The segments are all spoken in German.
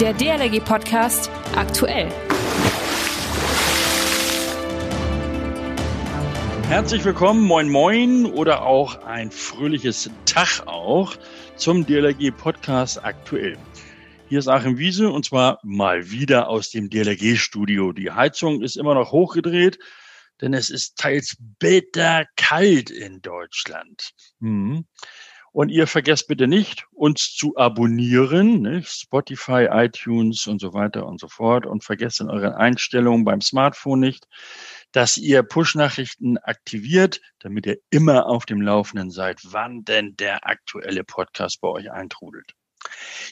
Der DLRG Podcast aktuell. Herzlich willkommen, moin moin oder auch ein fröhliches Tag auch zum DLRG Podcast aktuell. Hier ist Achim Wiese und zwar mal wieder aus dem DLRG Studio. Die Heizung ist immer noch hochgedreht, denn es ist teils bitterkalt in Deutschland. Hm. Und ihr vergesst bitte nicht, uns zu abonnieren, ne? Spotify, iTunes und so weiter und so fort. Und vergesst in euren Einstellungen beim Smartphone nicht, dass ihr Push-Nachrichten aktiviert, damit ihr immer auf dem Laufenden seid, wann denn der aktuelle Podcast bei euch eintrudelt.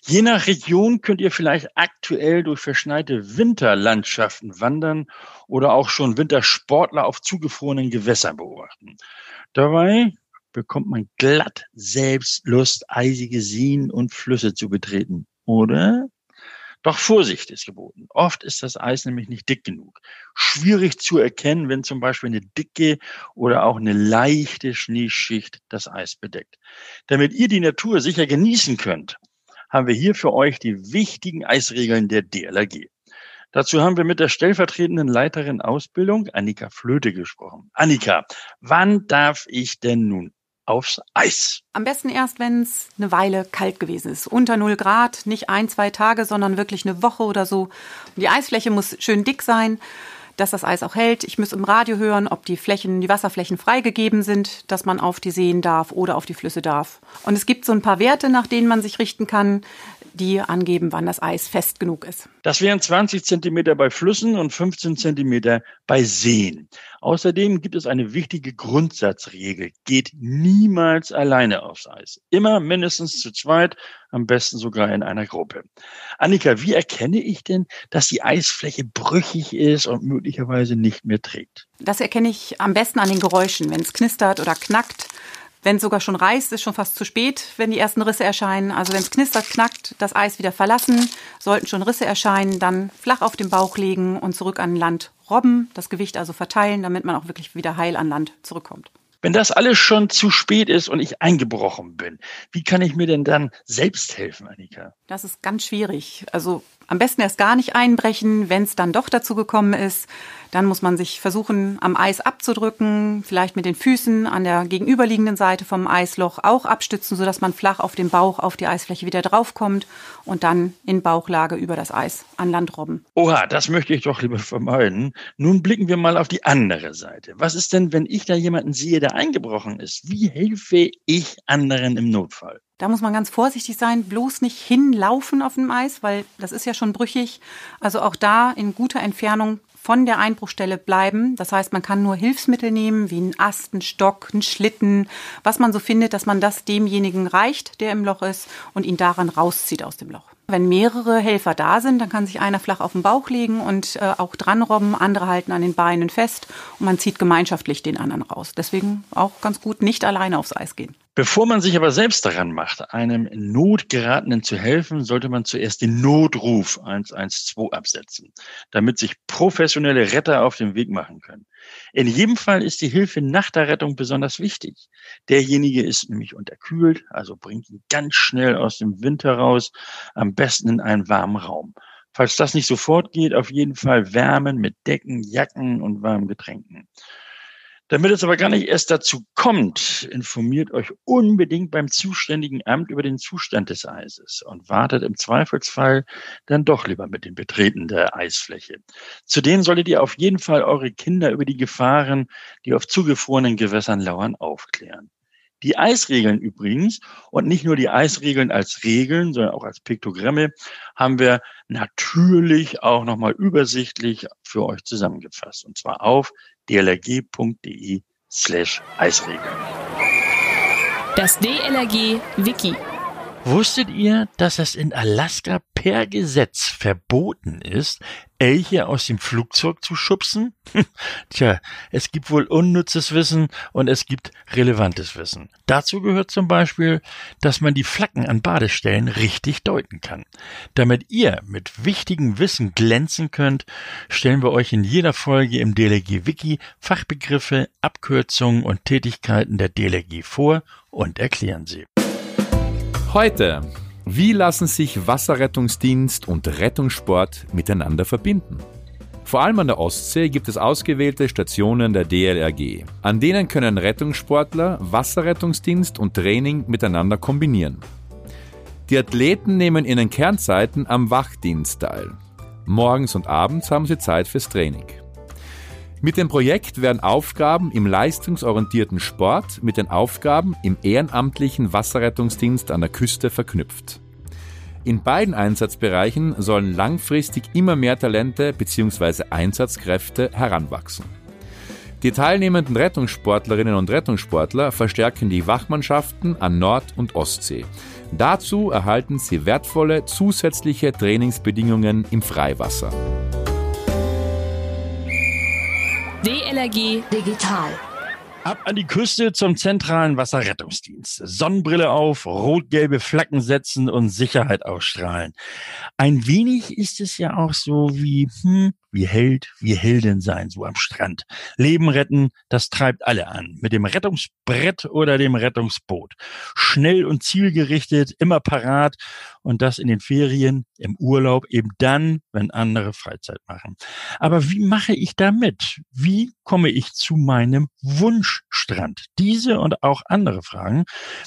Je nach Region könnt ihr vielleicht aktuell durch verschneite Winterlandschaften wandern oder auch schon Wintersportler auf zugefrorenen Gewässern beobachten. Dabei bekommt man glatt selbst Lust, eisige Seen und Flüsse zu betreten, oder? Doch Vorsicht ist geboten. Oft ist das Eis nämlich nicht dick genug. Schwierig zu erkennen, wenn zum Beispiel eine dicke oder auch eine leichte Schneeschicht das Eis bedeckt. Damit ihr die Natur sicher genießen könnt, haben wir hier für euch die wichtigen Eisregeln der DLRG. Dazu haben wir mit der stellvertretenden Leiterin Ausbildung, Annika Flöte, gesprochen. Annika, wann darf ich denn nun aufs Eis. Am besten erst, wenn es eine Weile kalt gewesen ist. Unter 0 Grad, nicht ein, zwei Tage, sondern wirklich eine Woche oder so. Und die Eisfläche muss schön dick sein, dass das Eis auch hält. Ich muss im Radio hören, ob die Flächen, die Wasserflächen freigegeben sind, dass man auf die Seen darf oder auf die Flüsse darf. Und es gibt so ein paar Werte, nach denen man sich richten kann die angeben, wann das Eis fest genug ist. Das wären 20 Zentimeter bei Flüssen und 15 Zentimeter bei Seen. Außerdem gibt es eine wichtige Grundsatzregel. Geht niemals alleine aufs Eis. Immer mindestens zu zweit, am besten sogar in einer Gruppe. Annika, wie erkenne ich denn, dass die Eisfläche brüchig ist und möglicherweise nicht mehr trägt? Das erkenne ich am besten an den Geräuschen. Wenn es knistert oder knackt, wenn es sogar schon reißt, ist schon fast zu spät, wenn die ersten Risse erscheinen. Also wenn es knistert, knackt, das Eis wieder verlassen, sollten schon Risse erscheinen, dann flach auf den Bauch legen und zurück an Land robben, das Gewicht also verteilen, damit man auch wirklich wieder heil an Land zurückkommt. Wenn das alles schon zu spät ist und ich eingebrochen bin, wie kann ich mir denn dann selbst helfen, Annika? Das ist ganz schwierig. Also am besten erst gar nicht einbrechen, wenn es dann doch dazu gekommen ist. Dann muss man sich versuchen, am Eis abzudrücken, vielleicht mit den Füßen an der gegenüberliegenden Seite vom Eisloch auch abstützen, sodass man flach auf den Bauch, auf die Eisfläche wieder draufkommt und dann in Bauchlage über das Eis an Land robben. Oha, das möchte ich doch lieber vermeiden. Nun blicken wir mal auf die andere Seite. Was ist denn, wenn ich da jemanden sehe, der eingebrochen ist? Wie helfe ich anderen im Notfall? Da muss man ganz vorsichtig sein, bloß nicht hinlaufen auf dem Eis, weil das ist ja schon brüchig. Also auch da in guter Entfernung von der Einbruchstelle bleiben. Das heißt, man kann nur Hilfsmittel nehmen, wie einen Ast, einen Stock, einen Schlitten, was man so findet, dass man das demjenigen reicht, der im Loch ist und ihn daran rauszieht aus dem Loch. Wenn mehrere Helfer da sind, dann kann sich einer flach auf den Bauch legen und äh, auch dran robben, andere halten an den Beinen fest und man zieht gemeinschaftlich den anderen raus. Deswegen auch ganz gut nicht alleine aufs Eis gehen. Bevor man sich aber selbst daran macht, einem in Not geratenen zu helfen, sollte man zuerst den Notruf 112 absetzen, damit sich professionelle Retter auf den Weg machen können. In jedem Fall ist die Hilfe nach der Rettung besonders wichtig. Derjenige ist nämlich unterkühlt, also bringt ihn ganz schnell aus dem Winter raus, am besten in einen warmen Raum. Falls das nicht sofort geht, auf jeden Fall wärmen mit Decken, Jacken und warmen Getränken. Damit es aber gar nicht erst dazu kommt, informiert euch unbedingt beim zuständigen Amt über den Zustand des Eises und wartet im Zweifelsfall dann doch lieber mit dem Betreten der Eisfläche. Zudem solltet ihr auf jeden Fall eure Kinder über die Gefahren, die auf zugefrorenen Gewässern lauern, aufklären. Die Eisregeln übrigens und nicht nur die Eisregeln als Regeln, sondern auch als Piktogramme haben wir natürlich auch nochmal übersichtlich für euch zusammengefasst. Und zwar auf dlrg.de slash Eisregeln. Das DLRG Wiki. Wusstet ihr, dass es in Alaska per Gesetz verboten ist, Elche aus dem Flugzeug zu schubsen? Tja, es gibt wohl unnützes Wissen und es gibt relevantes Wissen. Dazu gehört zum Beispiel, dass man die Flacken an Badestellen richtig deuten kann. Damit ihr mit wichtigem Wissen glänzen könnt, stellen wir euch in jeder Folge im DLG Wiki Fachbegriffe, Abkürzungen und Tätigkeiten der DLG vor und erklären sie. Heute Wie lassen sich Wasserrettungsdienst und Rettungssport miteinander verbinden? Vor allem an der Ostsee gibt es ausgewählte Stationen der DLRG. An denen können Rettungssportler Wasserrettungsdienst und Training miteinander kombinieren. Die Athleten nehmen in den Kernzeiten am Wachdienst teil. Morgens und abends haben sie Zeit fürs Training. Mit dem Projekt werden Aufgaben im leistungsorientierten Sport mit den Aufgaben im ehrenamtlichen Wasserrettungsdienst an der Küste verknüpft. In beiden Einsatzbereichen sollen langfristig immer mehr Talente bzw. Einsatzkräfte heranwachsen. Die teilnehmenden Rettungssportlerinnen und Rettungssportler verstärken die Wachmannschaften an Nord- und Ostsee. Dazu erhalten sie wertvolle zusätzliche Trainingsbedingungen im Freiwasser. DLRG Digital. Ab an die Küste zum zentralen Wasserrettungsdienst. Sonnenbrille auf, rot-gelbe Flaggen setzen und Sicherheit ausstrahlen. Ein wenig ist es ja auch so wie, hm, wie Held, wie Heldin sein, so am Strand. Leben retten, das treibt alle an. Mit dem Rettungsbrett oder dem Rettungsboot. Schnell und zielgerichtet, immer parat und das in den Ferien, im Urlaub, eben dann, wenn andere Freizeit machen. Aber wie mache ich da mit? Wie komme ich zu meinem Wunschstrand? Diese und auch andere Fragen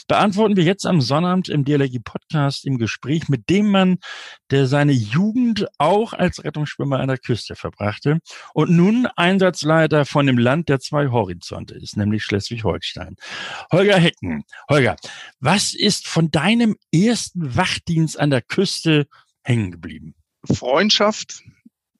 beantworten wir jetzt am Sonnabend im DLRG Podcast im Gespräch mit dem Mann, der seine Jugend auch als Rettungsschwimmer an der Küste verbrachte und nun Einsatzleiter von dem Land der zwei Horizonte ist, nämlich Schleswig-Holstein. Holger Hecken. Holger, was ist von deinem ersten Wachdienst an der Küste hängen geblieben? Freundschaft,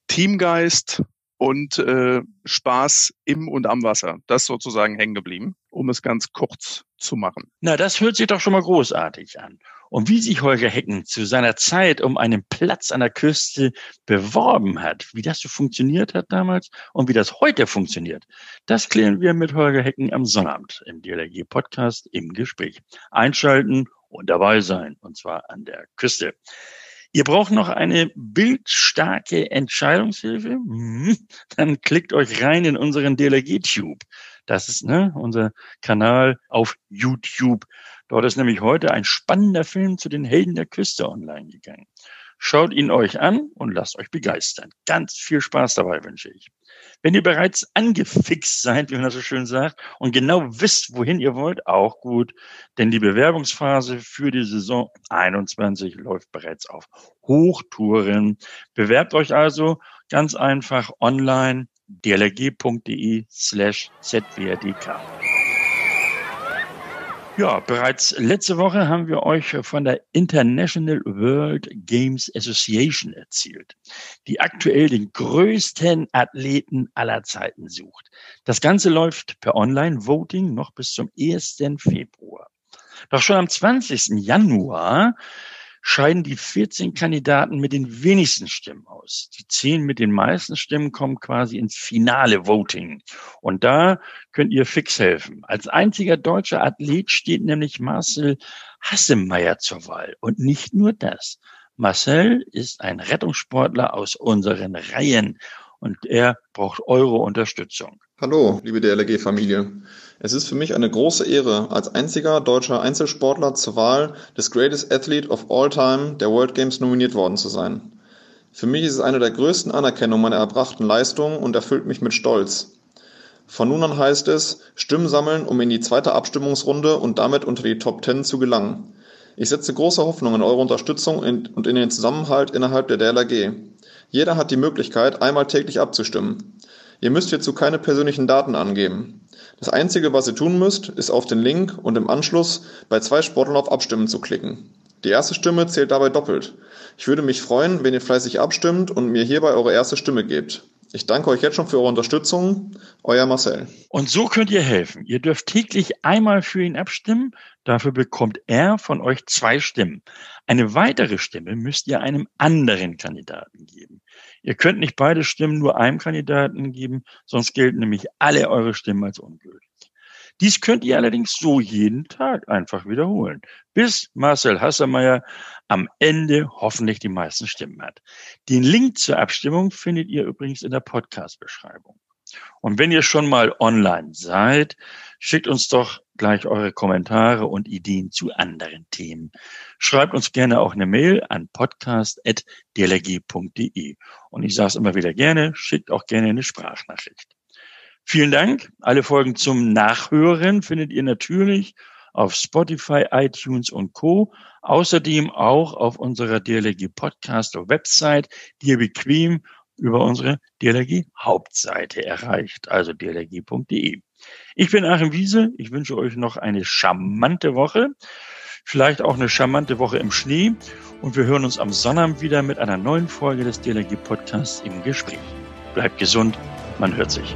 Teamgeist und äh, Spaß im und am Wasser. Das sozusagen hängen geblieben, um es ganz kurz zu machen. Na, das hört sich doch schon mal großartig an. Und wie sich Holger Hecken zu seiner Zeit um einen Platz an der Küste beworben hat, wie das so funktioniert hat damals und wie das heute funktioniert, das klären wir mit Holger Hecken am Sonnabend im DLRG Podcast im Gespräch. Einschalten und dabei sein, und zwar an der Küste. Ihr braucht noch eine bildstarke Entscheidungshilfe? Mhm. Dann klickt euch rein in unseren DLRG-Tube. Das ist ne, unser Kanal auf YouTube. Dort ist nämlich heute ein spannender Film zu den Helden der Küste online gegangen. Schaut ihn euch an und lasst euch begeistern. Ganz viel Spaß dabei wünsche ich. Wenn ihr bereits angefixt seid, wie man das so schön sagt, und genau wisst, wohin ihr wollt, auch gut, denn die Bewerbungsphase für die Saison 21 läuft bereits auf Hochtouren. Bewerbt euch also ganz einfach online dlg.de slash zwrdk. Ja, bereits letzte Woche haben wir euch von der International World Games Association erzählt, die aktuell den größten Athleten aller Zeiten sucht. Das Ganze läuft per Online-Voting noch bis zum 1. Februar. Doch schon am 20. Januar scheiden die 14 Kandidaten mit den wenigsten Stimmen aus. Die 10 mit den meisten Stimmen kommen quasi ins finale Voting. Und da könnt ihr fix helfen. Als einziger deutscher Athlet steht nämlich Marcel Hassemeyer zur Wahl. Und nicht nur das. Marcel ist ein Rettungssportler aus unseren Reihen und er braucht eure Unterstützung. Hallo, liebe DLRG-Familie. Es ist für mich eine große Ehre, als einziger deutscher Einzelsportler zur Wahl des Greatest Athlete of All Time der World Games nominiert worden zu sein. Für mich ist es eine der größten Anerkennungen meiner erbrachten Leistungen und erfüllt mich mit Stolz. Von nun an heißt es, Stimmen sammeln, um in die zweite Abstimmungsrunde und damit unter die Top Ten zu gelangen. Ich setze große Hoffnung in eure Unterstützung und in den Zusammenhalt innerhalb der DLRG. Jeder hat die Möglichkeit, einmal täglich abzustimmen. Ihr müsst hierzu keine persönlichen Daten angeben. Das Einzige, was ihr tun müsst, ist auf den Link und im Anschluss bei zwei Sportlern auf Abstimmen zu klicken. Die erste Stimme zählt dabei doppelt. Ich würde mich freuen, wenn ihr fleißig abstimmt und mir hierbei eure erste Stimme gebt. Ich danke euch jetzt schon für eure Unterstützung. Euer Marcel. Und so könnt ihr helfen. Ihr dürft täglich einmal für ihn abstimmen. Dafür bekommt er von euch zwei Stimmen. Eine weitere Stimme müsst ihr einem anderen Kandidaten geben. Ihr könnt nicht beide Stimmen nur einem Kandidaten geben, sonst gelten nämlich alle eure Stimmen als ungültig. Dies könnt ihr allerdings so jeden Tag einfach wiederholen, bis Marcel Hassermeier am Ende hoffentlich die meisten Stimmen hat. Den Link zur Abstimmung findet ihr übrigens in der Podcast-Beschreibung. Und wenn ihr schon mal online seid, schickt uns doch gleich eure Kommentare und Ideen zu anderen Themen. Schreibt uns gerne auch eine Mail an podcast.dlg.de. Und ich sage es immer wieder gerne, schickt auch gerne eine Sprachnachricht. Vielen Dank. Alle Folgen zum Nachhören findet ihr natürlich auf Spotify, iTunes und Co. Außerdem auch auf unserer DLG Podcast Website, die ihr bequem über unsere DLG Hauptseite erreicht, also dlg.de. Ich bin Achim Wiese. Ich wünsche euch noch eine charmante Woche. Vielleicht auch eine charmante Woche im Schnee. Und wir hören uns am Sonnabend wieder mit einer neuen Folge des DLG Podcasts im Gespräch. Bleibt gesund. Man hört sich.